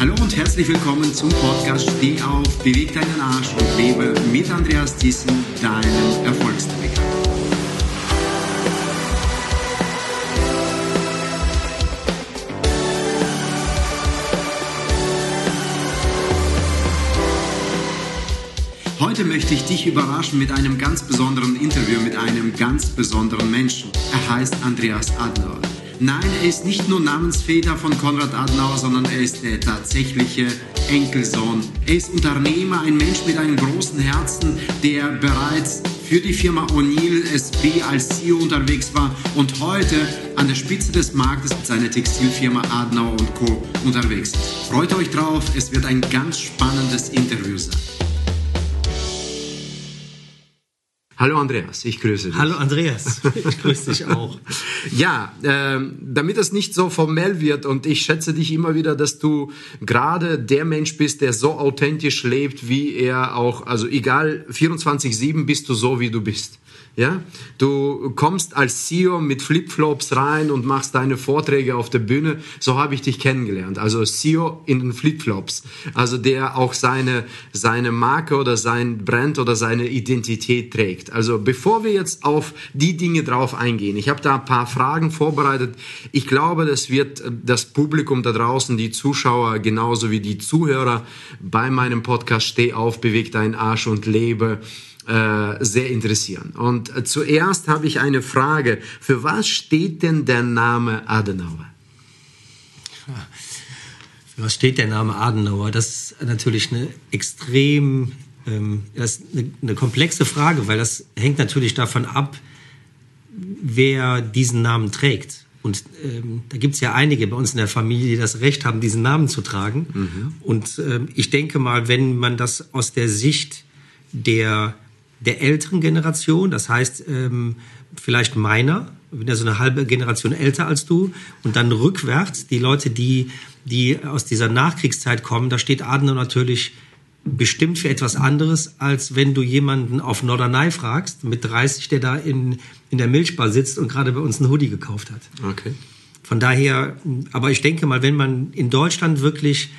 Hallo und herzlich willkommen zum Podcast Steh auf, beweg deinen Arsch und lebe mit Andreas Thyssen, deinem Erfolgsträger. Heute möchte ich dich überraschen mit einem ganz besonderen Interview mit einem ganz besonderen Menschen. Er heißt Andreas Adler. Nein, er ist nicht nur Namensväter von Konrad Adenauer, sondern er ist der tatsächliche Enkelsohn. Er ist Unternehmer, ein Mensch mit einem großen Herzen, der bereits für die Firma O'Neill SB als CEO unterwegs war und heute an der Spitze des Marktes mit seiner Textilfirma Adenauer Co. unterwegs ist. Freut euch drauf, es wird ein ganz spannendes Interview sein. Hallo Andreas, ich grüße dich. Hallo Andreas, ich grüße dich auch. ja, ähm, damit es nicht so formell wird und ich schätze dich immer wieder, dass du gerade der Mensch bist, der so authentisch lebt, wie er auch, also egal, 24-7 bist du so, wie du bist. Ja, du kommst als CEO mit Flipflops rein und machst deine Vorträge auf der Bühne. So habe ich dich kennengelernt. Also CEO in den Flipflops. Also der auch seine, seine Marke oder sein Brand oder seine Identität trägt. Also bevor wir jetzt auf die Dinge drauf eingehen, ich habe da ein paar Fragen vorbereitet. Ich glaube, das wird das Publikum da draußen, die Zuschauer genauso wie die Zuhörer bei meinem Podcast Steh auf, beweg deinen Arsch und lebe äh, sehr interessieren. Und äh, zuerst habe ich eine Frage. Für was steht denn der Name Adenauer? Für was steht der Name Adenauer? Das ist natürlich eine extrem, ähm, das eine, eine komplexe Frage, weil das hängt natürlich davon ab, wer diesen Namen trägt. Und ähm, da gibt es ja einige bei uns in der Familie, die das Recht haben, diesen Namen zu tragen. Mhm. Und ähm, ich denke mal, wenn man das aus der Sicht der der älteren Generation, das heißt ähm, vielleicht meiner, bin ja so eine halbe Generation älter als du, und dann rückwärts die Leute, die, die aus dieser Nachkriegszeit kommen, da steht Adenauer natürlich bestimmt für etwas anderes, als wenn du jemanden auf Norderney fragst, mit 30, der da in, in der Milchbar sitzt und gerade bei uns einen Hoodie gekauft hat. Okay. Von daher, aber ich denke mal, wenn man in Deutschland wirklich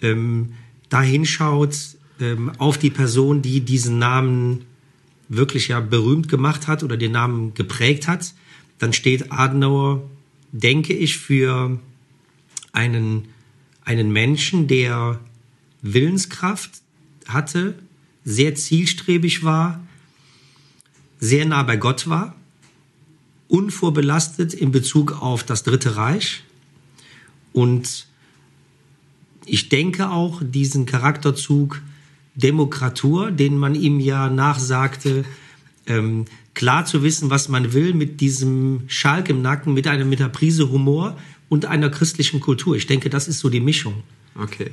ähm, da hinschaut, ähm, auf die Person, die diesen Namen wirklich ja berühmt gemacht hat oder den Namen geprägt hat, dann steht Adenauer, denke ich, für einen, einen Menschen, der Willenskraft hatte, sehr zielstrebig war, sehr nah bei Gott war, unvorbelastet in Bezug auf das Dritte Reich. Und ich denke auch diesen Charakterzug Demokratur, den man ihm ja nachsagte, ähm, klar zu wissen, was man will, mit diesem Schalk im Nacken, mit einer, mit einer Prise Humor und einer christlichen Kultur. Ich denke, das ist so die Mischung. Okay.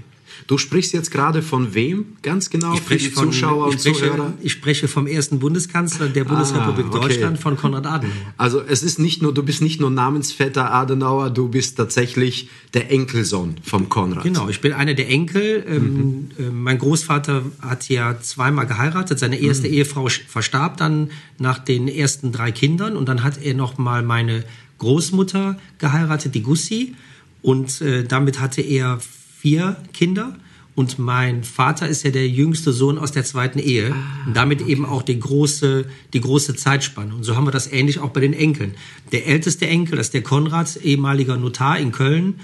Du sprichst jetzt gerade von wem ganz genau für die von, Zuschauer und spreche, Zuhörer? Ich spreche vom ersten Bundeskanzler der Bundesrepublik ah, okay. Deutschland, von Konrad Adenauer. Also es ist nicht nur, du bist nicht nur Namensvetter Adenauer, du bist tatsächlich der Enkelsohn vom Konrad. Genau, ich bin einer der Enkel. Ähm, mhm. Ähm, mein Großvater hat ja zweimal geheiratet. Seine erste mhm. Ehefrau verstarb dann nach den ersten drei Kindern und dann hat er noch mal meine Großmutter geheiratet, die Gussi. Und äh, damit hatte er vier Kinder und mein Vater ist ja der jüngste Sohn aus der zweiten Ehe ah, und damit okay. eben auch die große, die große Zeitspanne. Und so haben wir das ähnlich auch bei den Enkeln. Der älteste Enkel, das ist der Konrad, ehemaliger Notar in Köln,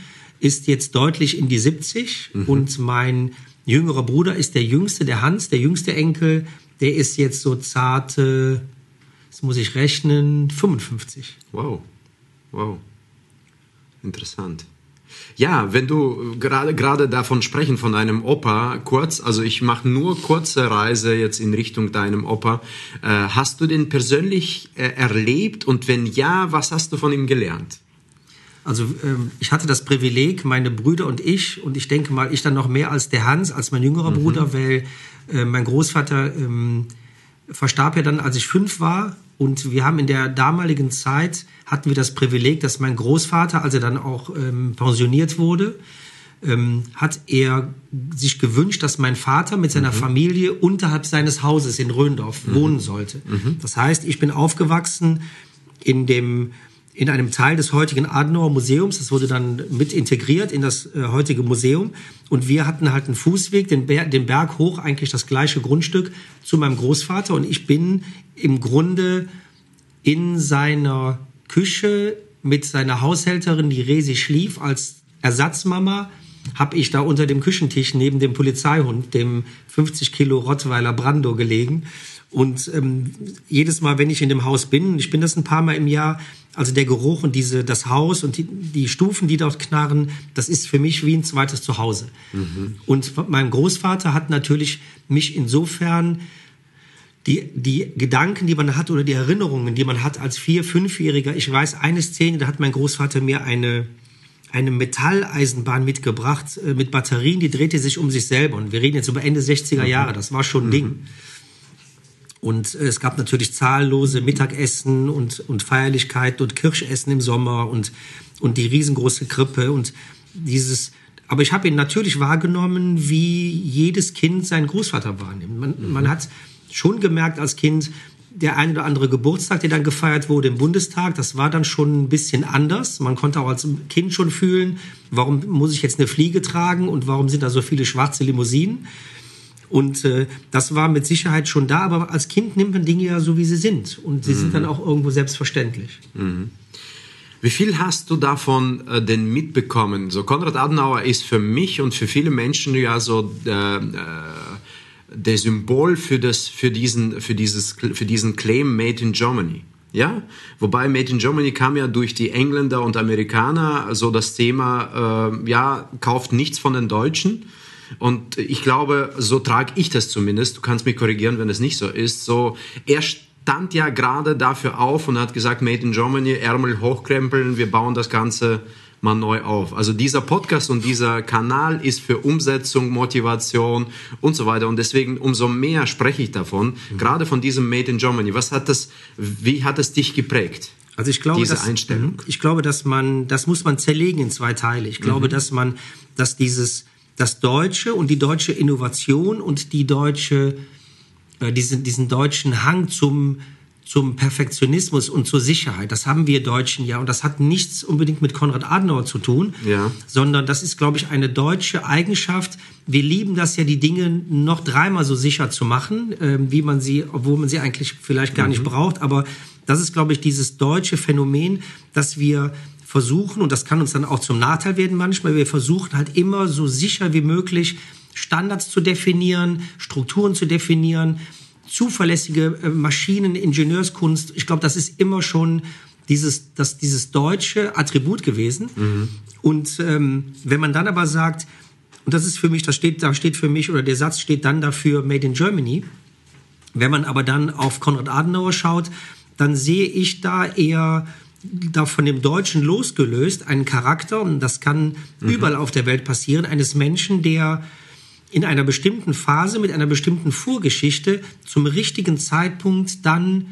ist jetzt deutlich in die 70 mhm. und mein jüngerer Bruder ist der jüngste, der Hans, der jüngste Enkel, der ist jetzt so zarte, das muss ich rechnen, 55. Wow, wow, interessant. Ja, wenn du gerade gerade davon sprechen von deinem Opa kurz, also ich mache nur kurze Reise jetzt in Richtung deinem Opa. Äh, hast du den persönlich äh, erlebt und wenn ja, was hast du von ihm gelernt? Also ähm, ich hatte das Privileg, meine Brüder und ich, und ich denke mal, ich dann noch mehr als der Hans, als mein jüngerer mhm. Bruder, weil äh, mein Großvater ähm, verstarb ja dann, als ich fünf war. Und wir haben in der damaligen Zeit, hatten wir das Privileg, dass mein Großvater, als er dann auch ähm, pensioniert wurde, ähm, hat er sich gewünscht, dass mein Vater mit seiner mhm. Familie unterhalb seines Hauses in Röndorf mhm. wohnen sollte. Mhm. Das heißt, ich bin aufgewachsen in dem in einem Teil des heutigen Adenauer Museums. Das wurde dann mit integriert in das äh, heutige Museum. Und wir hatten halt einen Fußweg, den, Ber den Berg hoch, eigentlich das gleiche Grundstück zu meinem Großvater. Und ich bin im Grunde in seiner Küche mit seiner Haushälterin, die Resi schlief, als Ersatzmama habe ich da unter dem Küchentisch neben dem Polizeihund, dem 50 Kilo Rottweiler Brando gelegen. Und ähm, jedes Mal, wenn ich in dem Haus bin, ich bin das ein paar Mal im Jahr, also der Geruch und diese, das Haus und die, die Stufen, die dort knarren, das ist für mich wie ein zweites Zuhause. Mhm. Und mein Großvater hat natürlich mich insofern die, die Gedanken, die man hat oder die Erinnerungen, die man hat als Vier-, Fünfjähriger. Ich weiß eine Szene, da hat mein Großvater mir eine, eine Metalleisenbahn mitgebracht äh, mit Batterien, die drehte sich um sich selber. Und wir reden jetzt über Ende 60er Jahre, das war schon ein mhm. Ding. Und es gab natürlich zahllose Mittagessen und, und Feierlichkeiten und Kirschessen im Sommer und, und die riesengroße Krippe und dieses, aber ich habe ihn natürlich wahrgenommen, wie jedes Kind seinen Großvater wahrnimmt. Man, mhm. man hat schon gemerkt als Kind, der ein oder andere Geburtstag, der dann gefeiert wurde im Bundestag, das war dann schon ein bisschen anders. Man konnte auch als Kind schon fühlen, warum muss ich jetzt eine Fliege tragen und warum sind da so viele schwarze Limousinen? Und äh, das war mit Sicherheit schon da, aber als Kind nimmt man Dinge ja so, wie sie sind. Und sie mhm. sind dann auch irgendwo selbstverständlich. Mhm. Wie viel hast du davon äh, denn mitbekommen? So Konrad Adenauer ist für mich und für viele Menschen ja so äh, äh, der Symbol für, das, für, diesen, für, dieses, für diesen Claim Made in Germany. Ja, wobei Made in Germany kam ja durch die Engländer und Amerikaner, so das Thema, äh, ja, kauft nichts von den Deutschen. Und ich glaube, so trage ich das zumindest. Du kannst mich korrigieren, wenn es nicht so ist. So, er stand ja gerade dafür auf und hat gesagt, Made in Germany, Ärmel hochkrempeln, wir bauen das Ganze mal neu auf. Also dieser Podcast und dieser Kanal ist für Umsetzung, Motivation und so weiter. Und deswegen umso mehr spreche ich davon, mhm. gerade von diesem Made in Germany. Was hat das, wie hat es dich geprägt? Also ich glaube, diese dass, Einstellung. Mhm. Ich glaube, dass man, das muss man zerlegen in zwei Teile. Ich glaube, mhm. dass man, dass dieses, das Deutsche und die deutsche Innovation und die deutsche, äh, diesen, diesen deutschen Hang zum, zum Perfektionismus und zur Sicherheit. Das haben wir Deutschen ja und das hat nichts unbedingt mit Konrad Adenauer zu tun, ja. sondern das ist, glaube ich, eine deutsche Eigenschaft. Wir lieben das ja, die Dinge noch dreimal so sicher zu machen, äh, wie man sie, obwohl man sie eigentlich vielleicht gar mhm. nicht braucht. Aber das ist, glaube ich, dieses deutsche Phänomen, dass wir versuchen, und das kann uns dann auch zum Nachteil werden manchmal, wir versuchen halt immer so sicher wie möglich Standards zu definieren, Strukturen zu definieren, zuverlässige äh, Maschinen, Ingenieurskunst. Ich glaube, das ist immer schon dieses, das, dieses deutsche Attribut gewesen. Mhm. Und ähm, wenn man dann aber sagt, und das ist für mich, das steht, da steht für mich, oder der Satz steht dann dafür Made in Germany. Wenn man aber dann auf Konrad Adenauer schaut, dann sehe ich da eher da von dem Deutschen losgelöst einen Charakter, und das kann mhm. überall auf der Welt passieren, eines Menschen, der in einer bestimmten Phase mit einer bestimmten Vorgeschichte zum richtigen Zeitpunkt dann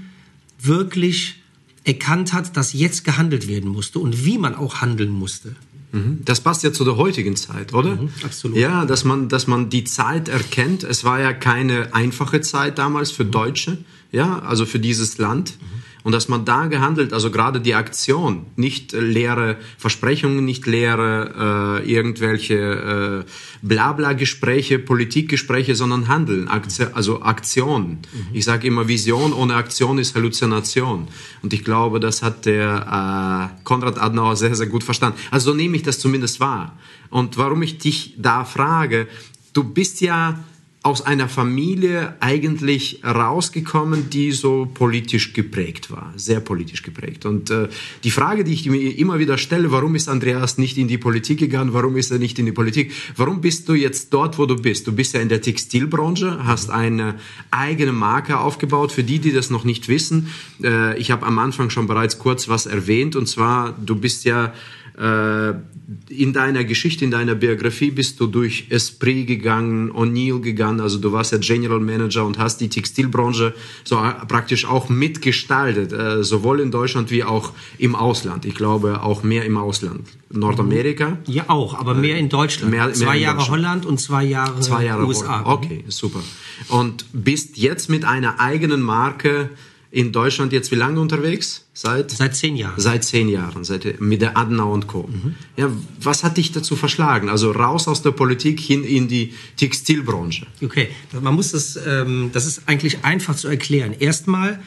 wirklich erkannt hat, dass jetzt gehandelt werden musste und wie man auch handeln musste. Mhm. Das passt ja zu der heutigen Zeit, oder? Mhm, absolut. Ja, dass man, dass man die Zeit erkennt. Es war ja keine einfache Zeit damals für Deutsche, ja, also für dieses Land. Mhm und dass man da gehandelt, also gerade die Aktion, nicht leere Versprechungen, nicht leere äh, irgendwelche äh, Blabla-Gespräche, Politikgespräche, sondern Handeln, Aktion, also Aktion. Ich sage immer, Vision ohne Aktion ist Halluzination. Und ich glaube, das hat der äh, Konrad Adenauer sehr, sehr gut verstanden. Also so nehme ich das zumindest wahr. Und warum ich dich da frage, du bist ja aus einer Familie eigentlich rausgekommen, die so politisch geprägt war, sehr politisch geprägt. Und äh, die Frage, die ich mir immer wieder stelle, warum ist Andreas nicht in die Politik gegangen, warum ist er nicht in die Politik, warum bist du jetzt dort, wo du bist? Du bist ja in der Textilbranche, hast eine eigene Marke aufgebaut. Für die, die das noch nicht wissen, äh, ich habe am Anfang schon bereits kurz was erwähnt, und zwar, du bist ja in deiner Geschichte, in deiner Biografie bist du durch Esprit gegangen, O'Neill gegangen, also du warst ja General Manager und hast die Textilbranche so praktisch auch mitgestaltet, äh, sowohl in Deutschland wie auch im Ausland. Ich glaube auch mehr im Ausland. Nordamerika? Ja, auch, aber mehr in Deutschland. Mehr, mehr zwei Jahre Deutschland. Holland und zwei Jahre, zwei Jahre USA. Okay, super. Und bist jetzt mit einer eigenen Marke in Deutschland jetzt wie lange unterwegs? Seit, seit zehn Jahren. Seit zehn Jahren, seit, mit der Adenauer und Co. Mhm. Ja, was hat dich dazu verschlagen? Also raus aus der Politik hin in die Textilbranche. Okay, man muss das, ähm, das ist eigentlich einfach zu erklären. Erstmal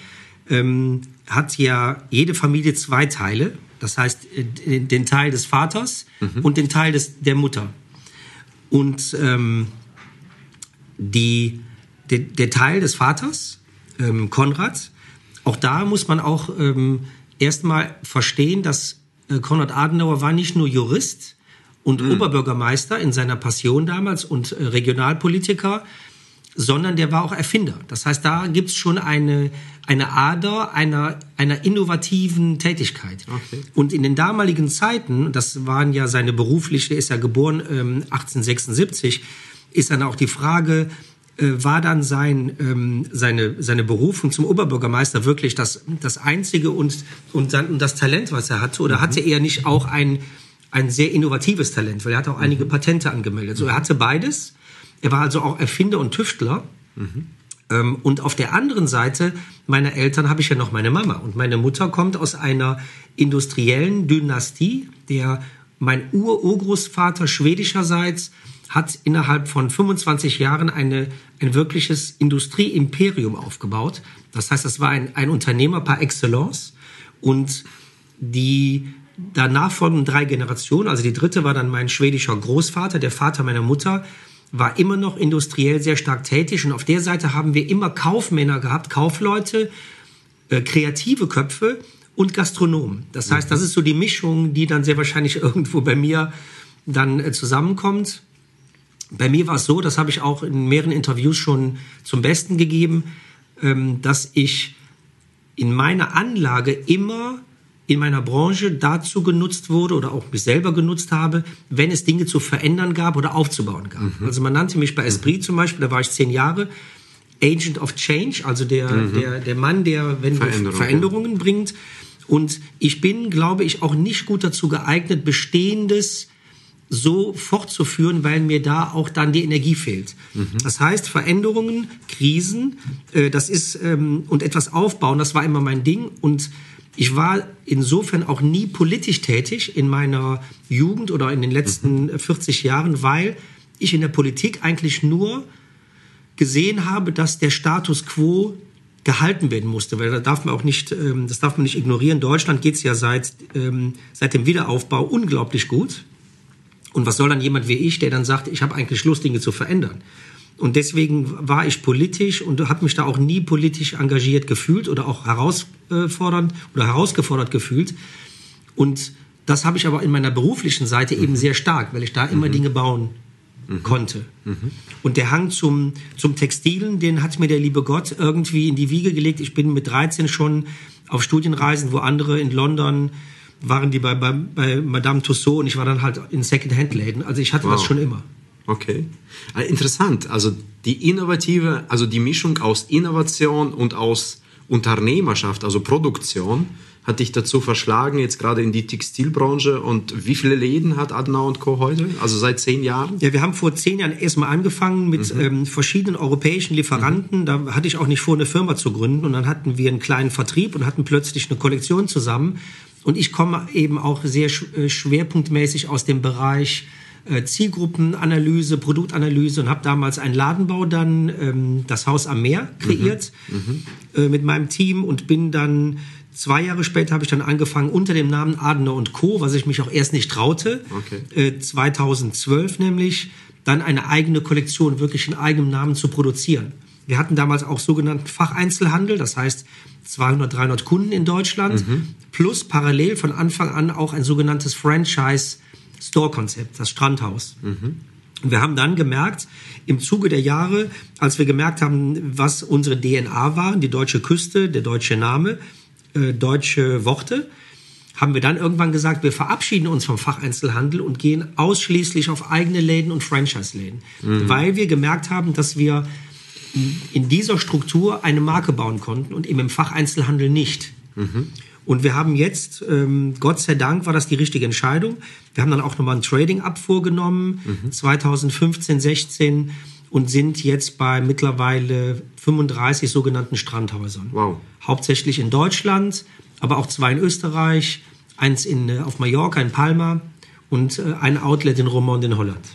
ähm, hat ja jede Familie zwei Teile. Das heißt, äh, den Teil des Vaters mhm. und den Teil des, der Mutter. Und ähm, die, der, der Teil des Vaters, ähm, Konrad, auch da muss man auch ähm, erstmal verstehen, dass äh, Konrad Adenauer war nicht nur Jurist und mhm. Oberbürgermeister in seiner Passion damals und äh, Regionalpolitiker, sondern der war auch Erfinder. Das heißt, da gibt's schon eine, eine Ader einer, einer innovativen Tätigkeit. Okay. Und in den damaligen Zeiten, das waren ja seine berufliche, ist ja geboren ähm, 1876, ist dann auch die Frage, war dann sein, ähm, seine, seine Berufung zum Oberbürgermeister wirklich das, das einzige und, und, dann, und das Talent, was er hatte? Oder mhm. hatte er nicht auch ein, ein sehr innovatives Talent? Weil er hat auch einige mhm. Patente angemeldet. So, er hatte beides. Er war also auch Erfinder und Tüftler. Mhm. Ähm, und auf der anderen Seite meiner Eltern habe ich ja noch meine Mama. Und meine Mutter kommt aus einer industriellen Dynastie, der mein Ur-Urgroßvater schwedischerseits hat innerhalb von 25 Jahren eine, ein wirkliches Industrieimperium aufgebaut. Das heißt, das war ein, ein Unternehmer par excellence und die danach folgenden drei Generationen, also die dritte war dann mein schwedischer Großvater, der Vater meiner Mutter, war immer noch industriell sehr stark tätig und auf der Seite haben wir immer Kaufmänner gehabt, Kaufleute, äh, kreative Köpfe und Gastronomen. Das heißt, das ist so die Mischung, die dann sehr wahrscheinlich irgendwo bei mir dann äh, zusammenkommt. Bei mir war es so, das habe ich auch in mehreren Interviews schon zum Besten gegeben, ähm, dass ich in meiner Anlage immer in meiner Branche dazu genutzt wurde oder auch mich selber genutzt habe, wenn es Dinge zu verändern gab oder aufzubauen gab. Mhm. Also man nannte mich bei Esprit mhm. zum Beispiel, da war ich zehn Jahre, Agent of Change, also der, mhm. der, der Mann, der wenn Veränderung, Veränderungen bringt. Und ich bin, glaube ich, auch nicht gut dazu geeignet, Bestehendes so fortzuführen, weil mir da auch dann die Energie fehlt. Mhm. Das heißt, Veränderungen, Krisen, äh, das ist ähm, und etwas aufbauen, das war immer mein Ding und ich war insofern auch nie politisch tätig in meiner Jugend oder in den letzten mhm. 40 Jahren, weil ich in der Politik eigentlich nur gesehen habe, dass der Status quo gehalten werden musste, weil da darf man auch nicht, ähm, das darf man nicht ignorieren. Deutschland geht es ja seit, ähm, seit dem Wiederaufbau unglaublich gut. Und was soll dann jemand wie ich, der dann sagt, ich habe eigentlich Lust, Dinge zu verändern? Und deswegen war ich politisch und habe mich da auch nie politisch engagiert gefühlt oder auch herausfordernd oder herausgefordert gefühlt. Und das habe ich aber in meiner beruflichen Seite mhm. eben sehr stark, weil ich da immer mhm. Dinge bauen mhm. konnte. Mhm. Und der Hang zum, zum Textilen, den hat mir der liebe Gott irgendwie in die Wiege gelegt. Ich bin mit 13 schon auf Studienreisen, wo andere in London waren die bei, bei, bei Madame Tussaud und ich war dann halt in Second-Hand-Läden. Also ich hatte wow. das schon immer. Okay. Ah, interessant. Also die innovative, also die Mischung aus Innovation und aus Unternehmerschaft, also Produktion, hat dich dazu verschlagen, jetzt gerade in die Textilbranche. Und wie viele Läden hat Adenauer und Co. heute? Also seit zehn Jahren? Ja, wir haben vor zehn Jahren erstmal angefangen mit mhm. ähm, verschiedenen europäischen Lieferanten. Mhm. Da hatte ich auch nicht vor, eine Firma zu gründen. Und dann hatten wir einen kleinen Vertrieb und hatten plötzlich eine Kollektion zusammen. Und ich komme eben auch sehr äh, schwerpunktmäßig aus dem Bereich äh, Zielgruppenanalyse, Produktanalyse und habe damals einen Ladenbau dann, ähm, das Haus am Meer, kreiert mhm. mhm. Äh, mit meinem Team und bin dann Zwei Jahre später habe ich dann angefangen unter dem Namen Adener und Co., was ich mich auch erst nicht traute. Okay. Äh, 2012 nämlich, dann eine eigene Kollektion wirklich in eigenem Namen zu produzieren. Wir hatten damals auch sogenannten Facheinzelhandel, das heißt 200, 300 Kunden in Deutschland, mhm. plus parallel von Anfang an auch ein sogenanntes Franchise-Store-Konzept, das Strandhaus. Mhm. Und wir haben dann gemerkt, im Zuge der Jahre, als wir gemerkt haben, was unsere DNA waren, die deutsche Küste, der deutsche Name, äh, deutsche Worte, haben wir dann irgendwann gesagt, wir verabschieden uns vom Facheinzelhandel und gehen ausschließlich auf eigene Läden und Franchise-Läden, mhm. weil wir gemerkt haben, dass wir in dieser Struktur eine Marke bauen konnten und eben im Facheinzelhandel nicht. Mhm. Und wir haben jetzt, ähm, Gott sei Dank war das die richtige Entscheidung. Wir haben dann auch nochmal ein Trading-Up vorgenommen, mhm. 2015, 16 und sind jetzt bei mittlerweile 35 sogenannten Strandhäusern. Wow. Hauptsächlich in Deutschland, aber auch zwei in Österreich, eins in, äh, auf Mallorca, in Palma und äh, ein Outlet in Romont in Holland.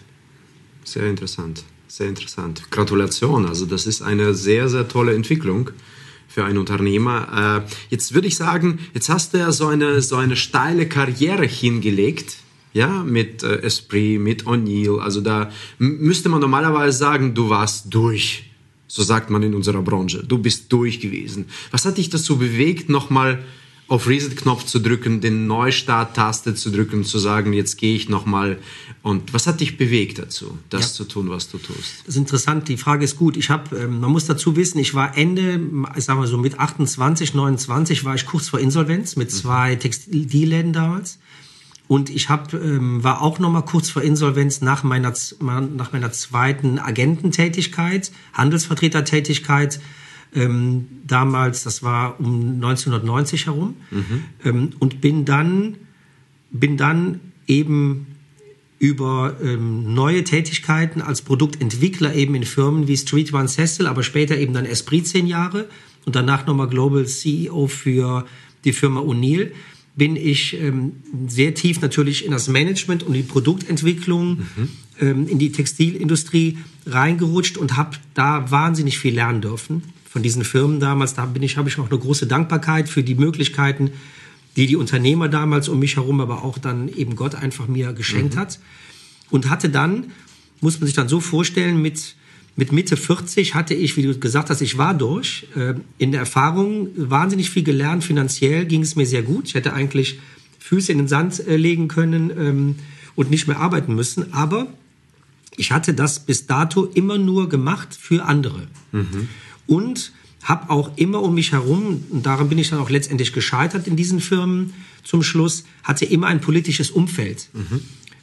Sehr interessant, sehr interessant. Gratulation, also das ist eine sehr, sehr tolle Entwicklung für einen Unternehmer. Äh, jetzt würde ich sagen, jetzt hast du ja so eine, so eine steile Karriere hingelegt ja, mit äh, Esprit, mit O'Neill. Also da müsste man normalerweise sagen, du warst durch. So sagt man in unserer Branche. Du bist durch gewesen. Was hat dich dazu bewegt, nochmal auf Reset-Knopf zu drücken, den Neustart-Taste zu drücken, zu sagen, jetzt gehe ich nochmal. Und was hat dich bewegt dazu, das ja. zu tun, was du tust? Das ist interessant. Die Frage ist gut. Ich habe, ähm, man muss dazu wissen, ich war Ende, ich sag mal so mit 28, 29 war ich kurz vor Insolvenz mit mhm. zwei Textilläden damals. Und ich hab, ähm, war auch noch mal kurz vor Insolvenz nach meiner, nach meiner zweiten Agententätigkeit, Handelsvertretertätigkeit. Ähm, damals, das war um 1990 herum. Mhm. Ähm, und bin dann, bin dann eben über ähm, neue Tätigkeiten als Produktentwickler eben in Firmen wie Street One Cecil, aber später eben dann Esprit zehn Jahre und danach nochmal Global CEO für die Firma O'Neill bin ich ähm, sehr tief natürlich in das Management und die Produktentwicklung, mhm. ähm, in die Textilindustrie reingerutscht und habe da wahnsinnig viel lernen dürfen von diesen Firmen damals. Da bin ich, habe ich auch eine große Dankbarkeit für die Möglichkeiten, die die Unternehmer damals um mich herum, aber auch dann eben Gott einfach mir geschenkt mhm. hat. Und hatte dann, muss man sich dann so vorstellen, mit mit Mitte 40 hatte ich, wie du gesagt hast, ich war durch. Äh, in der Erfahrung wahnsinnig viel gelernt. Finanziell ging es mir sehr gut. Ich hätte eigentlich Füße in den Sand äh, legen können ähm, und nicht mehr arbeiten müssen. Aber ich hatte das bis dato immer nur gemacht für andere. Mhm. Und habe auch immer um mich herum, und daran bin ich dann auch letztendlich gescheitert in diesen Firmen zum Schluss, hatte immer ein politisches Umfeld. Mhm.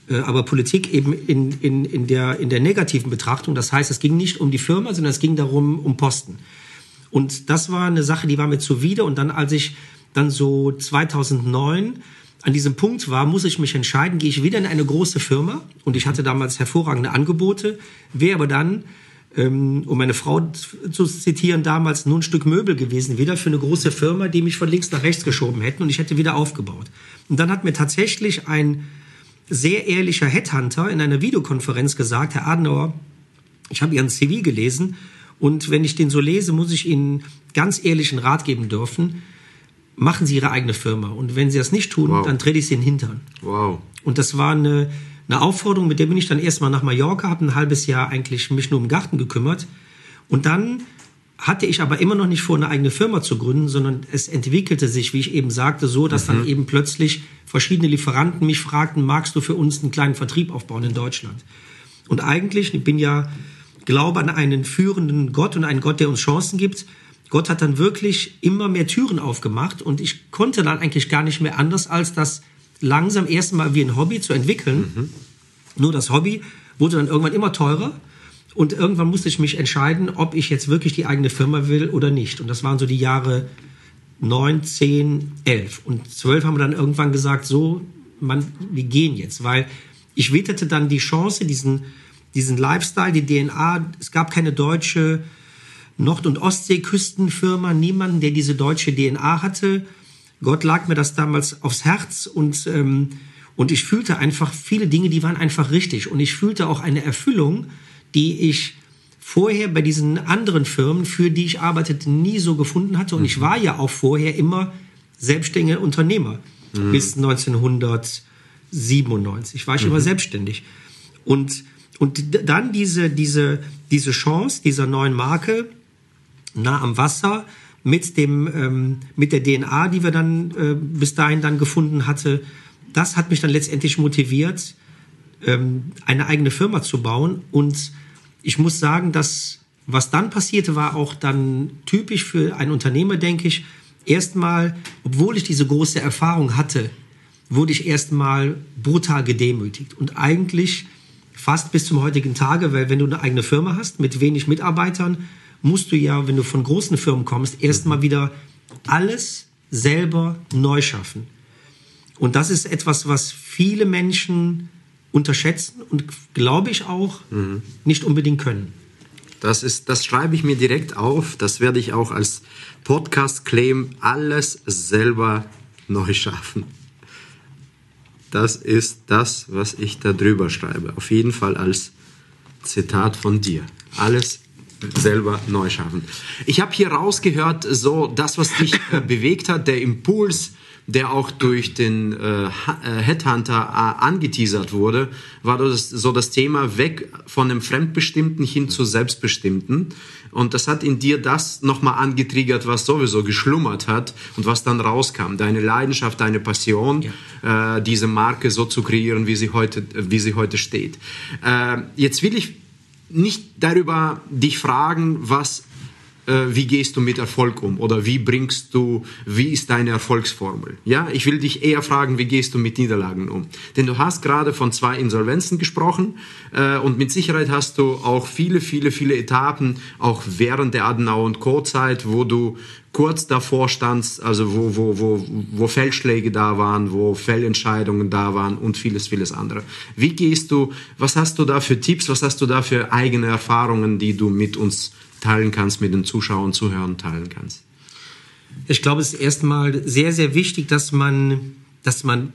Äh, aber Politik eben in, in, in, der, in der negativen Betrachtung. Das heißt, es ging nicht um die Firma, sondern es ging darum, um Posten. Und das war eine Sache, die war mir zuwider. Und dann, als ich dann so 2009 an diesem Punkt war, muss ich mich entscheiden, gehe ich wieder in eine große Firma. Und ich hatte damals hervorragende Angebote, wäre aber dann, ähm, um meine Frau zu zitieren, damals nur ein Stück Möbel gewesen, wieder für eine große Firma, die mich von links nach rechts geschoben hätten und ich hätte wieder aufgebaut. Und dann hat mir tatsächlich ein sehr ehrlicher Headhunter in einer Videokonferenz gesagt, Herr Adenauer, ich habe Ihren CV gelesen und wenn ich den so lese, muss ich Ihnen ganz ehrlichen Rat geben dürfen. Machen Sie Ihre eigene Firma. Und wenn Sie das nicht tun, wow. dann trete ich Sie in den Hintern. Wow. Und das war eine, eine Aufforderung, mit der bin ich dann erstmal nach Mallorca, habe ein halbes Jahr eigentlich mich nur um den Garten gekümmert. Und dann hatte ich aber immer noch nicht vor, eine eigene Firma zu gründen, sondern es entwickelte sich, wie ich eben sagte, so, dass mhm. dann eben plötzlich verschiedene Lieferanten mich fragten, magst du für uns einen kleinen Vertrieb aufbauen in Deutschland? Und eigentlich, ich bin ja, glaube an einen führenden Gott und einen Gott, der uns Chancen gibt. Gott hat dann wirklich immer mehr Türen aufgemacht und ich konnte dann eigentlich gar nicht mehr anders, als das langsam erstmal wie ein Hobby zu entwickeln. Mhm. Nur das Hobby wurde dann irgendwann immer teurer und irgendwann musste ich mich entscheiden, ob ich jetzt wirklich die eigene Firma will oder nicht. Und das waren so die Jahre 9, 10, 11. Und 12 haben wir dann irgendwann gesagt, so, man, wir gehen jetzt. Weil ich witterte dann die Chance, diesen, diesen Lifestyle, die DNA, es gab keine deutsche Nord- und Ostseeküstenfirma, niemanden, der diese deutsche DNA hatte. Gott lag mir das damals aufs Herz und, ähm, und ich fühlte einfach viele Dinge, die waren einfach richtig. Und ich fühlte auch eine Erfüllung, die ich vorher bei diesen anderen Firmen, für die ich arbeitete, nie so gefunden hatte. Und mhm. ich war ja auch vorher immer selbstständiger Unternehmer. Mhm. Bis 1997 war ich mhm. immer selbstständig. Und, und dann diese, diese, diese Chance dieser neuen Marke, nah am Wasser, mit dem, ähm, mit der DNA, die wir dann äh, bis dahin dann gefunden hatte, das hat mich dann letztendlich motiviert, ähm, eine eigene Firma zu bauen. Und ich muss sagen, dass was dann passierte, war auch dann typisch für einen Unternehmer, denke ich. Erstmal, obwohl ich diese große Erfahrung hatte, wurde ich erstmal brutal gedemütigt. Und eigentlich fast bis zum heutigen Tage, weil wenn du eine eigene Firma hast mit wenig Mitarbeitern, musst du ja, wenn du von großen Firmen kommst, erstmal wieder alles selber neu schaffen. Und das ist etwas, was viele Menschen unterschätzen und glaube ich auch mhm. nicht unbedingt können. Das, ist, das schreibe ich mir direkt auf. Das werde ich auch als Podcast claim. Alles selber neu schaffen. Das ist das, was ich da drüber schreibe. Auf jeden Fall als Zitat von dir. Alles selber neu schaffen. Ich habe hier rausgehört, so das, was dich äh, bewegt hat, der Impuls, der auch durch den äh, äh Headhunter äh, angeteasert wurde, war das, so das Thema weg von dem Fremdbestimmten hin zu Selbstbestimmten. Und das hat in dir das nochmal angetriggert, was sowieso geschlummert hat und was dann rauskam. Deine Leidenschaft, deine Passion, ja. äh, diese Marke so zu kreieren, wie sie heute, wie sie heute steht. Äh, jetzt will ich nicht darüber dich fragen, was wie gehst du mit Erfolg um oder wie bringst du, wie ist deine Erfolgsformel? Ja, ich will dich eher fragen, wie gehst du mit Niederlagen um? Denn du hast gerade von zwei Insolvenzen gesprochen äh, und mit Sicherheit hast du auch viele, viele, viele Etappen, auch während der Adenauer und Co-Zeit, wo du kurz davor standst, also wo, wo, wo, wo Fehlschläge da waren, wo Fehlentscheidungen da waren und vieles, vieles andere. Wie gehst du, was hast du da für Tipps, was hast du da für eigene Erfahrungen, die du mit uns teilen kannst, mit den Zuschauern, Zuhörern teilen kannst? Ich glaube, es ist erstmal sehr, sehr wichtig, dass man, dass man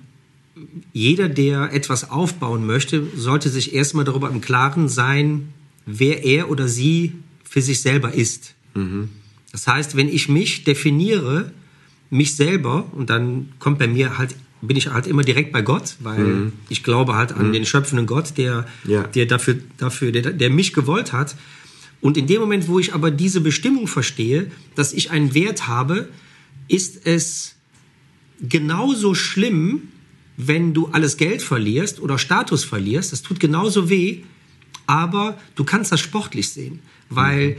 jeder, der etwas aufbauen möchte, sollte sich erstmal darüber im Klaren sein, wer er oder sie für sich selber ist. Mhm. Das heißt, wenn ich mich definiere, mich selber, und dann kommt bei mir halt, bin ich halt immer direkt bei Gott, weil mhm. ich glaube halt an mhm. den schöpfenden Gott, der, ja. der dafür, dafür der, der mich gewollt hat. Und in dem Moment, wo ich aber diese Bestimmung verstehe, dass ich einen Wert habe, ist es genauso schlimm, wenn du alles Geld verlierst oder Status verlierst. Das tut genauso weh, aber du kannst das sportlich sehen, weil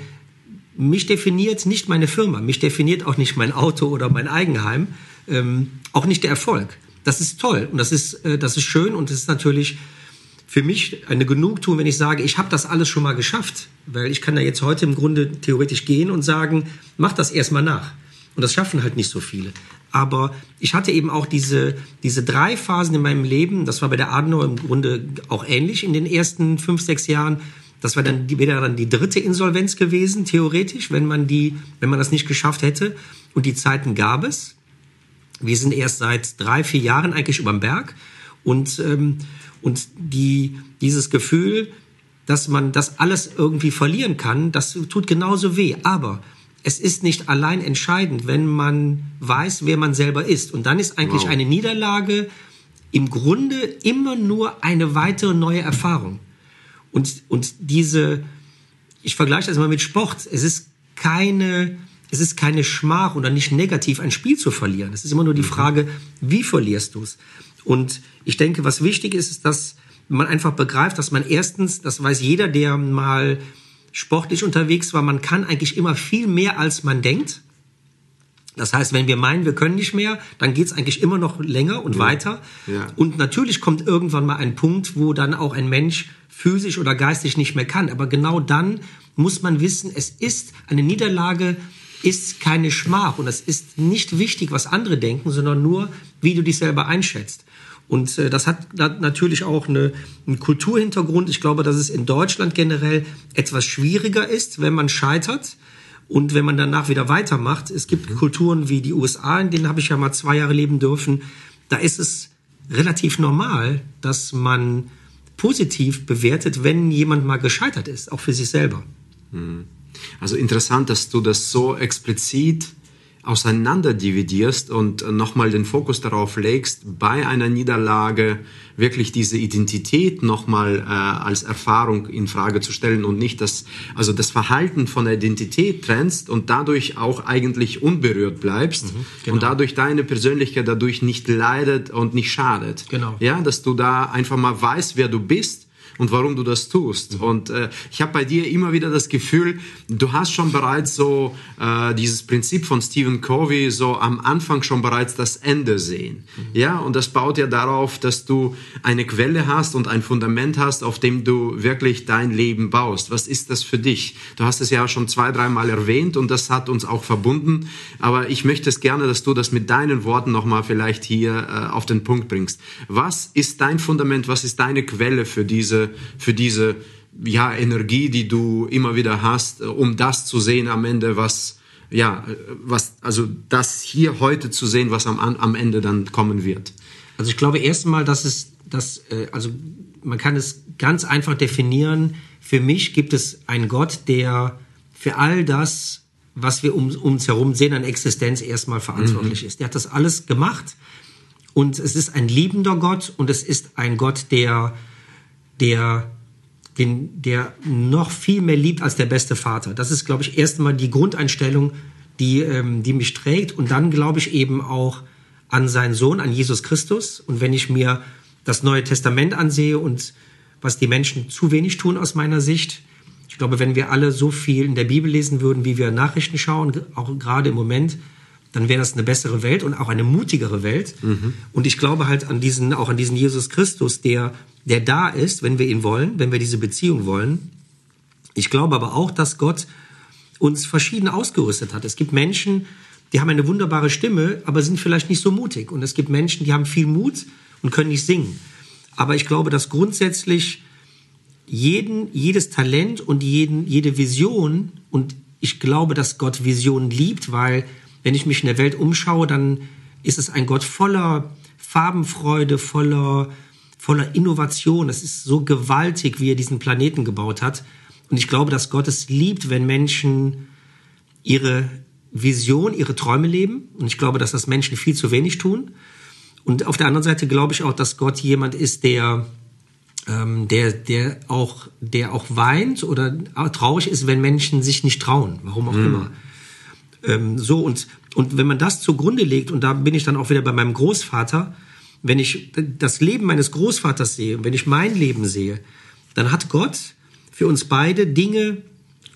mhm. mich definiert nicht meine Firma, mich definiert auch nicht mein Auto oder mein Eigenheim, ähm, auch nicht der Erfolg. Das ist toll und das ist, äh, das ist schön und es ist natürlich für mich eine Genugtuung, wenn ich sage, ich habe das alles schon mal geschafft, weil ich kann da jetzt heute im Grunde theoretisch gehen und sagen, mach das erstmal nach. Und das schaffen halt nicht so viele. Aber ich hatte eben auch diese, diese drei Phasen in meinem Leben, das war bei der Adenauer im Grunde auch ähnlich in den ersten fünf, sechs Jahren. Das war dann wäre dann die dritte Insolvenz gewesen, theoretisch, wenn man die, wenn man das nicht geschafft hätte. Und die Zeiten gab es. Wir sind erst seit drei, vier Jahren eigentlich überm Berg. Und ähm, und die, dieses Gefühl, dass man das alles irgendwie verlieren kann, das tut genauso weh. Aber es ist nicht allein entscheidend, wenn man weiß, wer man selber ist. Und dann ist eigentlich wow. eine Niederlage im Grunde immer nur eine weitere neue Erfahrung. Und, und diese, ich vergleiche das mal mit Sport. Es ist keine, es ist keine Schmach oder nicht negativ, ein Spiel zu verlieren. Es ist immer nur die mhm. Frage, wie verlierst du es? Und ich denke, was wichtig ist, ist, dass man einfach begreift, dass man erstens, das weiß jeder, der mal sportlich unterwegs war, man kann eigentlich immer viel mehr, als man denkt. Das heißt, wenn wir meinen, wir können nicht mehr, dann geht es eigentlich immer noch länger und ja. weiter. Ja. Und natürlich kommt irgendwann mal ein Punkt, wo dann auch ein Mensch physisch oder geistig nicht mehr kann. Aber genau dann muss man wissen, es ist eine Niederlage, ist keine Schmach und es ist nicht wichtig, was andere denken, sondern nur, wie du dich selber einschätzt. Und äh, das hat natürlich auch eine, einen Kulturhintergrund. Ich glaube, dass es in Deutschland generell etwas schwieriger ist, wenn man scheitert und wenn man danach wieder weitermacht. Es gibt mhm. Kulturen wie die USA, in denen habe ich ja mal zwei Jahre leben dürfen. Da ist es relativ normal, dass man positiv bewertet, wenn jemand mal gescheitert ist, auch für sich selber. Mhm. Also interessant, dass du das so explizit auseinanderdividierst und nochmal den Fokus darauf legst, bei einer Niederlage wirklich diese Identität nochmal äh, als Erfahrung in Frage zu stellen und nicht das, also das Verhalten von der Identität trennst und dadurch auch eigentlich unberührt bleibst mhm, genau. und dadurch deine Persönlichkeit dadurch nicht leidet und nicht schadet. Genau. Ja, dass du da einfach mal weißt, wer du bist und warum du das tust. Mhm. Und äh, ich habe bei dir immer wieder das Gefühl, du hast schon bereits so äh, dieses Prinzip von Stephen Covey so am Anfang schon bereits das Ende sehen. Mhm. Ja, und das baut ja darauf, dass du eine Quelle hast und ein Fundament hast, auf dem du wirklich dein Leben baust. Was ist das für dich? Du hast es ja schon zwei, dreimal erwähnt und das hat uns auch verbunden. Aber ich möchte es gerne, dass du das mit deinen Worten nochmal vielleicht hier äh, auf den Punkt bringst. Was ist dein Fundament? Was ist deine Quelle für diese für diese ja, Energie, die du immer wieder hast, um das zu sehen am Ende, was, ja, was, also das hier heute zu sehen, was am, am Ende dann kommen wird? Also ich glaube erstmal, dass es, dass, äh, also man kann es ganz einfach definieren. Für mich gibt es einen Gott, der für all das, was wir um, um uns herum sehen an Existenz, erstmal verantwortlich mhm. ist. Der hat das alles gemacht und es ist ein liebender Gott und es ist ein Gott, der, der, den, der noch viel mehr liebt als der beste Vater. Das ist, glaube ich, erstmal die Grundeinstellung, die, ähm, die mich trägt. Und dann glaube ich eben auch an seinen Sohn, an Jesus Christus. Und wenn ich mir das Neue Testament ansehe und was die Menschen zu wenig tun aus meiner Sicht, ich glaube, wenn wir alle so viel in der Bibel lesen würden, wie wir Nachrichten schauen, auch gerade im Moment, dann wäre das eine bessere Welt und auch eine mutigere Welt. Mhm. Und ich glaube halt an diesen, auch an diesen Jesus Christus, der, der da ist, wenn wir ihn wollen, wenn wir diese Beziehung wollen. Ich glaube aber auch, dass Gott uns verschieden ausgerüstet hat. Es gibt Menschen, die haben eine wunderbare Stimme, aber sind vielleicht nicht so mutig. Und es gibt Menschen, die haben viel Mut und können nicht singen. Aber ich glaube, dass grundsätzlich jeden, jedes Talent und jeden, jede Vision, und ich glaube, dass Gott Visionen liebt, weil wenn ich mich in der Welt umschaue, dann ist es ein Gott voller Farbenfreude, voller, voller Innovation. Es ist so gewaltig, wie er diesen Planeten gebaut hat. Und ich glaube, dass Gott es liebt, wenn Menschen ihre Vision, ihre Träume leben. Und ich glaube, dass das Menschen viel zu wenig tun. Und auf der anderen Seite glaube ich auch, dass Gott jemand ist, der, ähm, der, der, auch, der auch weint oder traurig ist, wenn Menschen sich nicht trauen, warum auch mm. immer. Ähm, so, und, und wenn man das zugrunde legt, und da bin ich dann auch wieder bei meinem Großvater, wenn ich das Leben meines Großvaters sehe, wenn ich mein Leben sehe, dann hat Gott für uns beide Dinge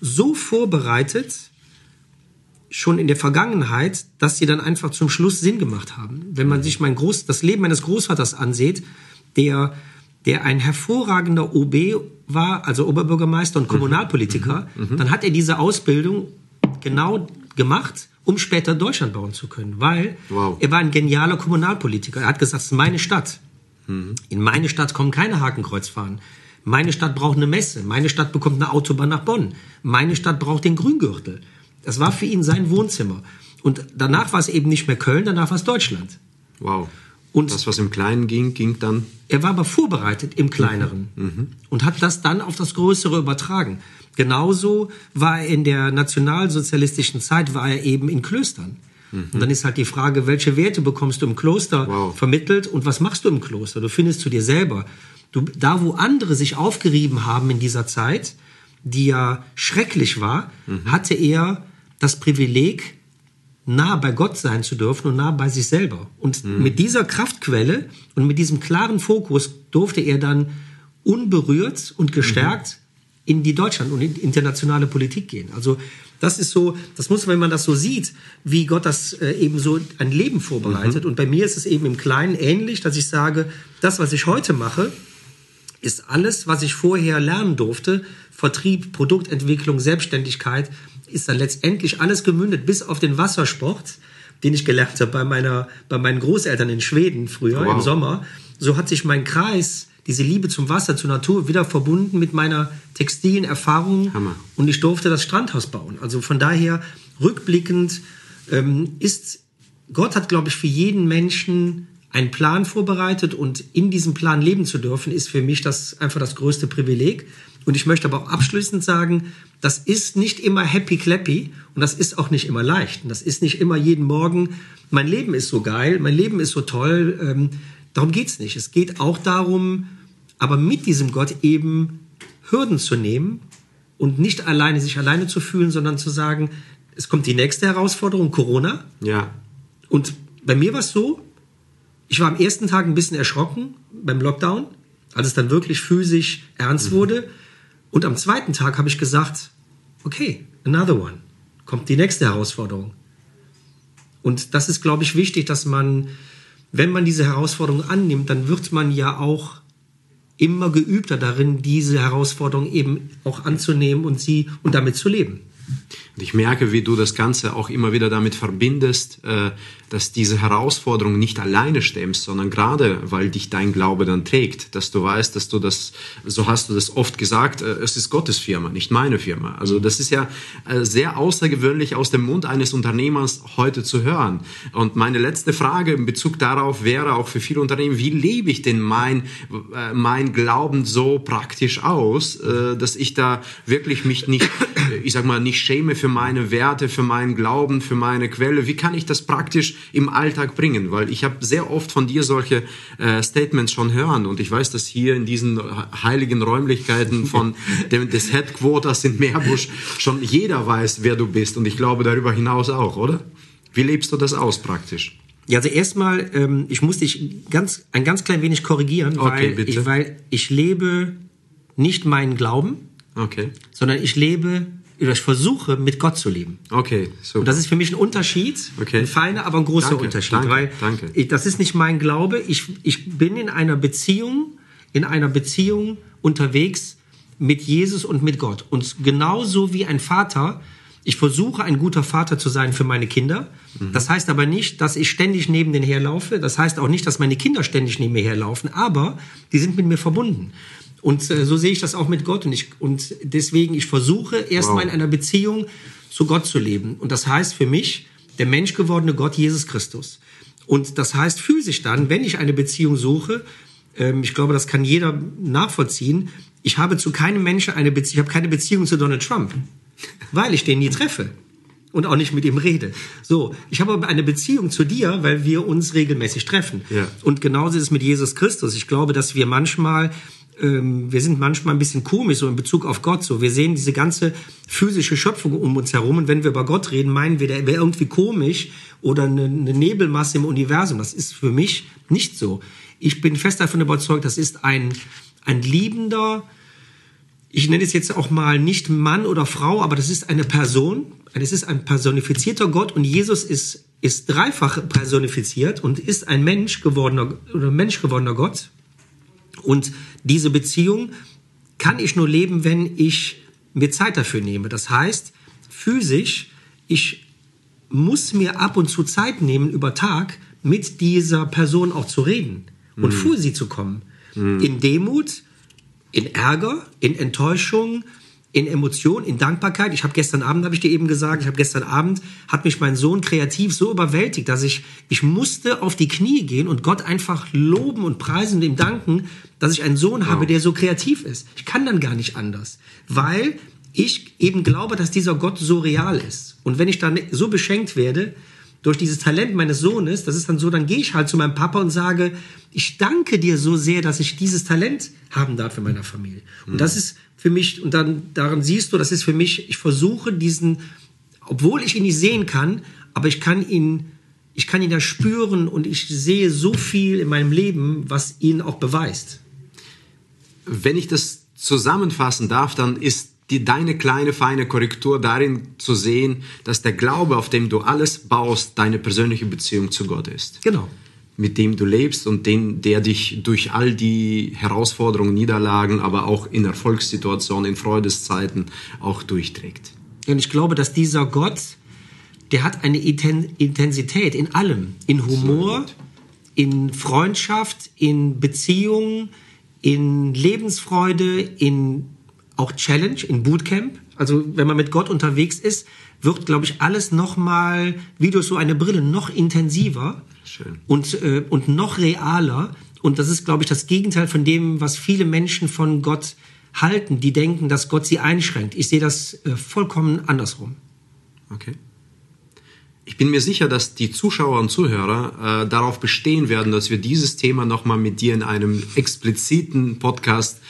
so vorbereitet, schon in der Vergangenheit, dass sie dann einfach zum Schluss Sinn gemacht haben. Wenn man sich mein Groß, das Leben meines Großvaters ansieht, der, der ein hervorragender OB war, also Oberbürgermeister und mhm. Kommunalpolitiker, mhm. Mhm. dann hat er diese Ausbildung genau gemacht, um später Deutschland bauen zu können, weil wow. er war ein genialer Kommunalpolitiker. Er hat gesagt, es ist meine Stadt. Mhm. In meine Stadt kommen keine Hakenkreuzfahren. Meine Stadt braucht eine Messe. Meine Stadt bekommt eine Autobahn nach Bonn. Meine Stadt braucht den Grüngürtel. Das war für ihn sein Wohnzimmer. Und danach war es eben nicht mehr Köln, danach war es Deutschland. Wow. Und das, was im Kleinen ging, ging dann. Er war aber vorbereitet im Kleineren mhm. mhm. und hat das dann auf das Größere übertragen. Genauso war er in der nationalsozialistischen Zeit, war er eben in Klöstern. Mhm. Und dann ist halt die Frage, welche Werte bekommst du im Kloster wow. vermittelt und was machst du im Kloster? Du findest zu dir selber. Du, da, wo andere sich aufgerieben haben in dieser Zeit, die ja schrecklich war, mhm. hatte er das Privileg, nah bei Gott sein zu dürfen und nah bei sich selber. Und mhm. mit dieser Kraftquelle und mit diesem klaren Fokus durfte er dann unberührt und gestärkt mhm in die Deutschland und in internationale Politik gehen. Also das ist so, das muss, wenn man das so sieht, wie Gott das äh, eben so ein Leben vorbereitet. Mhm. Und bei mir ist es eben im Kleinen ähnlich, dass ich sage, das, was ich heute mache, ist alles, was ich vorher lernen durfte. Vertrieb, Produktentwicklung, Selbstständigkeit, ist dann letztendlich alles gemündet, bis auf den Wassersport, den ich gelernt habe bei meiner, bei meinen Großeltern in Schweden früher wow. im Sommer. So hat sich mein Kreis diese Liebe zum Wasser, zur Natur wieder verbunden mit meiner textilen Erfahrung. Hammer. Und ich durfte das Strandhaus bauen. Also von daher rückblickend ähm, ist Gott hat, glaube ich, für jeden Menschen einen Plan vorbereitet und in diesem Plan leben zu dürfen, ist für mich das einfach das größte Privileg. Und ich möchte aber auch abschließend sagen, das ist nicht immer happy clappy und das ist auch nicht immer leicht. Und das ist nicht immer jeden Morgen, mein Leben ist so geil, mein Leben ist so toll. Ähm, Darum geht's nicht. Es geht auch darum, aber mit diesem Gott eben Hürden zu nehmen und nicht alleine sich alleine zu fühlen, sondern zu sagen, es kommt die nächste Herausforderung, Corona. Ja. Und bei mir war es so, ich war am ersten Tag ein bisschen erschrocken beim Lockdown, als es dann wirklich physisch ernst mhm. wurde. Und am zweiten Tag habe ich gesagt, okay, another one. Kommt die nächste Herausforderung. Und das ist, glaube ich, wichtig, dass man wenn man diese Herausforderung annimmt, dann wird man ja auch immer geübter darin, diese Herausforderung eben auch anzunehmen und sie und damit zu leben. Und ich merke, wie du das Ganze auch immer wieder damit verbindest, äh, dass diese Herausforderung nicht alleine stemmst, sondern gerade, weil dich dein Glaube dann trägt, dass du weißt, dass du das, so hast du das oft gesagt, äh, es ist Gottes Firma, nicht meine Firma. Also das ist ja äh, sehr außergewöhnlich aus dem Mund eines Unternehmers heute zu hören. Und meine letzte Frage in Bezug darauf wäre auch für viele Unternehmen, wie lebe ich denn mein, mein Glauben so praktisch aus, dass ich da wirklich mich nicht, ich sag mal, nicht schäme für meine Werte, für meinen Glauben, für meine Quelle. Wie kann ich das praktisch im Alltag bringen? Weil ich habe sehr oft von dir solche äh, Statements schon hören und ich weiß, dass hier in diesen heiligen Räumlichkeiten von dem, des Headquarters in Meerbusch schon jeder weiß, wer du bist und ich glaube darüber hinaus auch, oder? Wie lebst du das aus praktisch? Ja, also erstmal, ähm, ich muss dich ganz, ein ganz klein wenig korrigieren, okay, weil, ich, weil ich lebe nicht meinen Glauben, okay. sondern ich lebe ich versuche, mit Gott zu leben. Okay, so. Und das ist für mich ein Unterschied, okay. ein feiner, aber ein großer danke, Unterschied. Danke, weil danke. Ich, das ist nicht mein Glaube. Ich, ich bin in einer Beziehung, in einer Beziehung unterwegs mit Jesus und mit Gott. Und genauso wie ein Vater, ich versuche, ein guter Vater zu sein für meine Kinder. Mhm. Das heißt aber nicht, dass ich ständig neben denen herlaufe. Das heißt auch nicht, dass meine Kinder ständig neben mir herlaufen. Aber die sind mit mir verbunden. Und äh, so sehe ich das auch mit Gott. Und, ich, und deswegen, ich versuche erstmal wow. in einer Beziehung zu Gott zu leben. Und das heißt für mich, der menschgewordene Gott, Jesus Christus. Und das heißt physisch dann, wenn ich eine Beziehung suche, ähm, ich glaube, das kann jeder nachvollziehen, ich habe zu keinem Menschen eine Beziehung, ich habe keine Beziehung zu Donald Trump, weil ich den nie treffe und auch nicht mit ihm rede. So, ich habe aber eine Beziehung zu dir, weil wir uns regelmäßig treffen. Ja. Und genauso ist es mit Jesus Christus. Ich glaube, dass wir manchmal ähm, wir sind manchmal ein bisschen komisch so in Bezug auf Gott. So, wir sehen diese ganze physische Schöpfung um uns herum und wenn wir über Gott reden, meinen wir, der wäre irgendwie komisch oder eine, eine Nebelmasse im Universum. Das ist für mich nicht so. Ich bin fest davon überzeugt, das ist ein ein liebender, ich nenne es jetzt auch mal nicht Mann oder Frau, aber das ist eine Person. Es ist ein personifizierter Gott und Jesus ist ist dreifach personifiziert und ist ein Mensch gewordener oder Mensch gewordener Gott. Und diese Beziehung kann ich nur leben, wenn ich mir Zeit dafür nehme. Das heißt, physisch, ich muss mir ab und zu Zeit nehmen, über Tag mit dieser Person auch zu reden und mhm. vor sie zu kommen. Mhm. In Demut, in Ärger, in Enttäuschung, in Emotion, in Dankbarkeit. Ich habe gestern Abend, habe ich dir eben gesagt, ich habe gestern Abend, hat mich mein Sohn kreativ so überwältigt, dass ich, ich musste auf die Knie gehen und Gott einfach loben und preisen und ihm danken, dass ich einen Sohn wow. habe, der so kreativ ist. Ich kann dann gar nicht anders, weil ich eben glaube, dass dieser Gott so real ist. Und wenn ich dann so beschenkt werde, durch dieses Talent meines Sohnes, das ist dann so, dann gehe ich halt zu meinem Papa und sage, ich danke dir so sehr, dass ich dieses Talent haben darf in meiner Familie. Und das ist für mich, und dann daran siehst du, das ist für mich, ich versuche diesen, obwohl ich ihn nicht sehen kann, aber ich kann ihn, ich kann ihn da spüren und ich sehe so viel in meinem Leben, was ihn auch beweist. Wenn ich das zusammenfassen darf, dann ist die, deine kleine, feine Korrektur darin zu sehen, dass der Glaube, auf dem du alles baust, deine persönliche Beziehung zu Gott ist. Genau. Mit dem du lebst und den, der dich durch all die Herausforderungen, Niederlagen, aber auch in Erfolgssituationen, in Freudeszeiten auch durchträgt. Und ich glaube, dass dieser Gott, der hat eine Intensität in allem. In Humor, in Freundschaft, in Beziehungen, in Lebensfreude, in auch Challenge in Bootcamp. Also wenn man mit Gott unterwegs ist, wird, glaube ich, alles nochmal, wie durch so eine Brille, noch intensiver Schön. Und, äh, und noch realer. Und das ist, glaube ich, das Gegenteil von dem, was viele Menschen von Gott halten, die denken, dass Gott sie einschränkt. Ich sehe das äh, vollkommen andersrum. Okay. Ich bin mir sicher, dass die Zuschauer und Zuhörer äh, darauf bestehen werden, dass wir dieses Thema nochmal mit dir in einem expliziten Podcast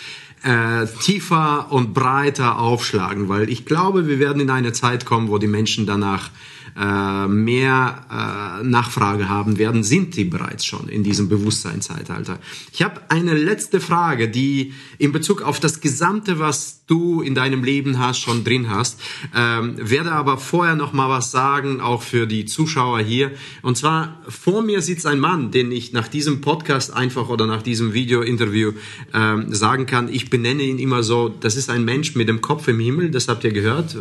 äh, tiefer und breiter aufschlagen, weil ich glaube, wir werden in eine Zeit kommen, wo die Menschen danach äh, mehr äh, Nachfrage haben werden, sind die bereits schon in diesem Bewusstseinszeitalter. Ich habe eine letzte Frage, die in Bezug auf das Gesamte, was du in deinem Leben hast, schon drin hast, ähm, werde aber vorher noch mal was sagen, auch für die Zuschauer hier. Und zwar vor mir sitzt ein Mann, den ich nach diesem Podcast einfach oder nach diesem Video-Interview ähm, sagen kann. Ich benenne ihn immer so. Das ist ein Mensch mit dem Kopf im Himmel. Das habt ihr gehört.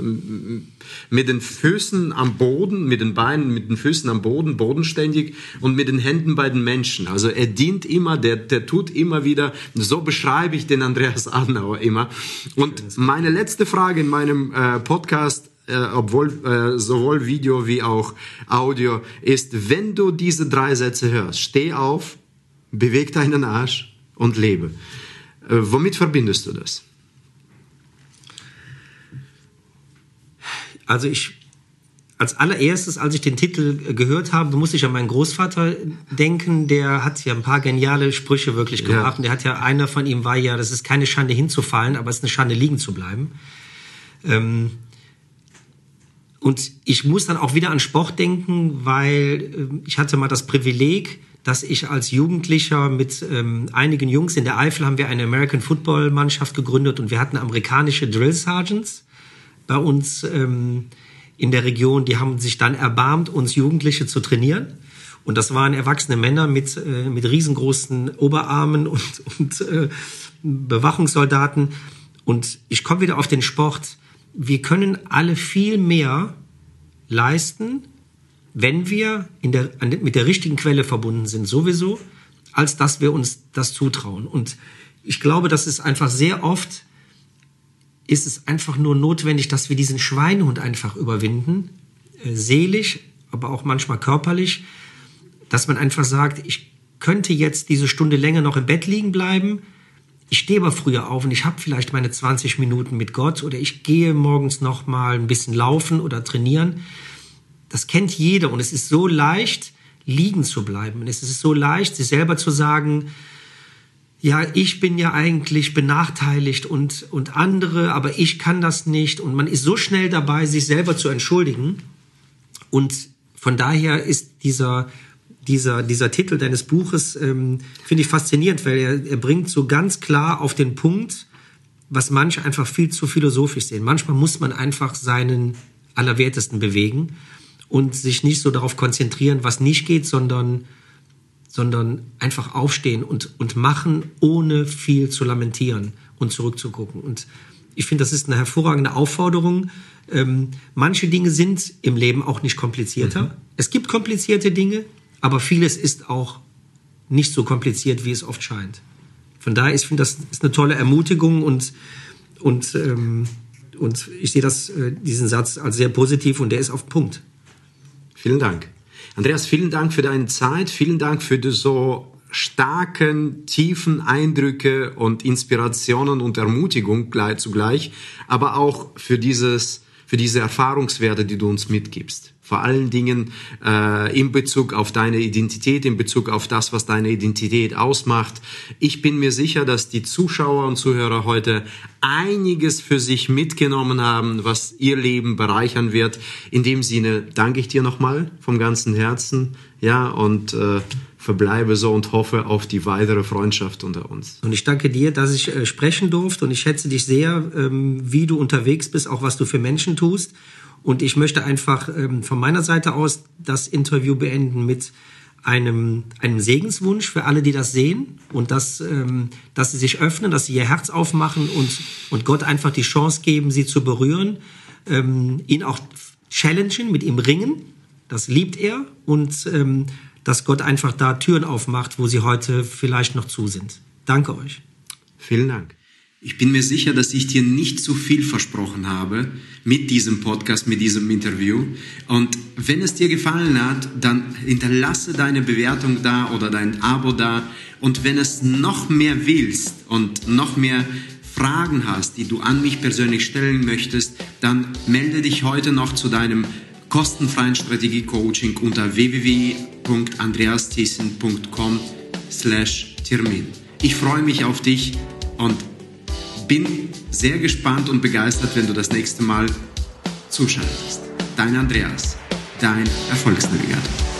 Mit den Füßen am Boden, mit den Beinen, mit den Füßen am Boden, bodenständig und mit den Händen bei den Menschen. Also er dient immer, der, der tut immer wieder. So beschreibe ich den Andreas Adenauer immer. Und meine letzte Frage in meinem äh, Podcast äh, obwohl äh, sowohl Video wie auch Audio ist, wenn du diese drei Sätze hörst, steh auf, beweg deinen Arsch und lebe. Äh, womit verbindest du das? Also ich, als allererstes, als ich den Titel gehört habe, muss ich an meinen Großvater denken. Der hat ja ein paar geniale Sprüche wirklich gemacht. Ja. Und der hat ja, einer von ihm war ja, das ist keine Schande hinzufallen, aber es ist eine Schande liegen zu bleiben. Ähm, und ich muss dann auch wieder an Sport denken, weil äh, ich hatte mal das Privileg, dass ich als Jugendlicher mit ähm, einigen Jungs in der Eifel haben wir eine American Football Mannschaft gegründet und wir hatten amerikanische Drill Sergeants bei uns ähm, in der Region. Die haben sich dann erbarmt, uns Jugendliche zu trainieren. Und das waren erwachsene Männer mit, äh, mit riesengroßen Oberarmen und, und äh, Bewachungssoldaten. Und ich komme wieder auf den Sport. Wir können alle viel mehr leisten, wenn wir der, mit der richtigen Quelle verbunden sind, sowieso, als dass wir uns das zutrauen. Und ich glaube, dass es einfach sehr oft ist es einfach nur notwendig, dass wir diesen Schweinehund einfach überwinden, äh, seelisch, aber auch manchmal körperlich, dass man einfach sagt, ich könnte jetzt diese Stunde länger noch im Bett liegen bleiben, ich stehe aber früher auf und ich habe vielleicht meine 20 Minuten mit Gott oder ich gehe morgens noch mal ein bisschen laufen oder trainieren. Das kennt jeder und es ist so leicht, liegen zu bleiben. Und es ist so leicht, sich selber zu sagen, ja, ich bin ja eigentlich benachteiligt und, und andere, aber ich kann das nicht. Und man ist so schnell dabei, sich selber zu entschuldigen. Und von daher ist dieser, dieser, dieser Titel deines Buches, ähm, finde ich faszinierend, weil er, er bringt so ganz klar auf den Punkt, was manche einfach viel zu philosophisch sehen. Manchmal muss man einfach seinen Allerwertesten bewegen und sich nicht so darauf konzentrieren, was nicht geht, sondern, sondern einfach aufstehen und, und machen, ohne viel zu lamentieren und zurückzugucken. Und ich finde, das ist eine hervorragende Aufforderung. Ähm, manche Dinge sind im Leben auch nicht komplizierter. Mhm. Es gibt komplizierte Dinge, aber vieles ist auch nicht so kompliziert, wie es oft scheint. Von daher, ich finde, das ist eine tolle Ermutigung und, und, ähm, und ich sehe das, äh, diesen Satz als sehr positiv und der ist auf Punkt. Vielen Dank. Andreas, vielen Dank für deine Zeit. Vielen Dank für die so starken, tiefen Eindrücke und Inspirationen und Ermutigung gleich zugleich, aber auch für dieses, für diese Erfahrungswerte, die du uns mitgibst vor allen Dingen äh, in Bezug auf deine Identität, in Bezug auf das, was deine Identität ausmacht. Ich bin mir sicher, dass die Zuschauer und Zuhörer heute einiges für sich mitgenommen haben, was ihr Leben bereichern wird. In dem Sinne danke ich dir nochmal vom ganzen Herzen, ja, und äh, verbleibe so und hoffe auf die weitere Freundschaft unter uns. Und ich danke dir, dass ich äh, sprechen durfte und ich schätze dich sehr, ähm, wie du unterwegs bist, auch was du für Menschen tust. Und ich möchte einfach ähm, von meiner Seite aus das Interview beenden mit einem, einem Segenswunsch für alle, die das sehen und dass, ähm, dass sie sich öffnen, dass sie ihr Herz aufmachen und, und Gott einfach die Chance geben, sie zu berühren, ähm, ihn auch challengen, mit ihm ringen. Das liebt er und ähm, dass Gott einfach da Türen aufmacht, wo sie heute vielleicht noch zu sind. Danke euch. Vielen Dank. Ich bin mir sicher, dass ich dir nicht zu viel versprochen habe mit diesem Podcast, mit diesem Interview. Und wenn es dir gefallen hat, dann hinterlasse deine Bewertung da oder dein Abo da. Und wenn es noch mehr willst und noch mehr Fragen hast, die du an mich persönlich stellen möchtest, dann melde dich heute noch zu deinem kostenfreien Strategie-Coaching unter www.andreasthyssen.com slash Termin. Ich freue mich auf dich und bin sehr gespannt und begeistert, wenn du das nächste Mal zuschaltest. Dein Andreas. dein Erfolgsnavigator.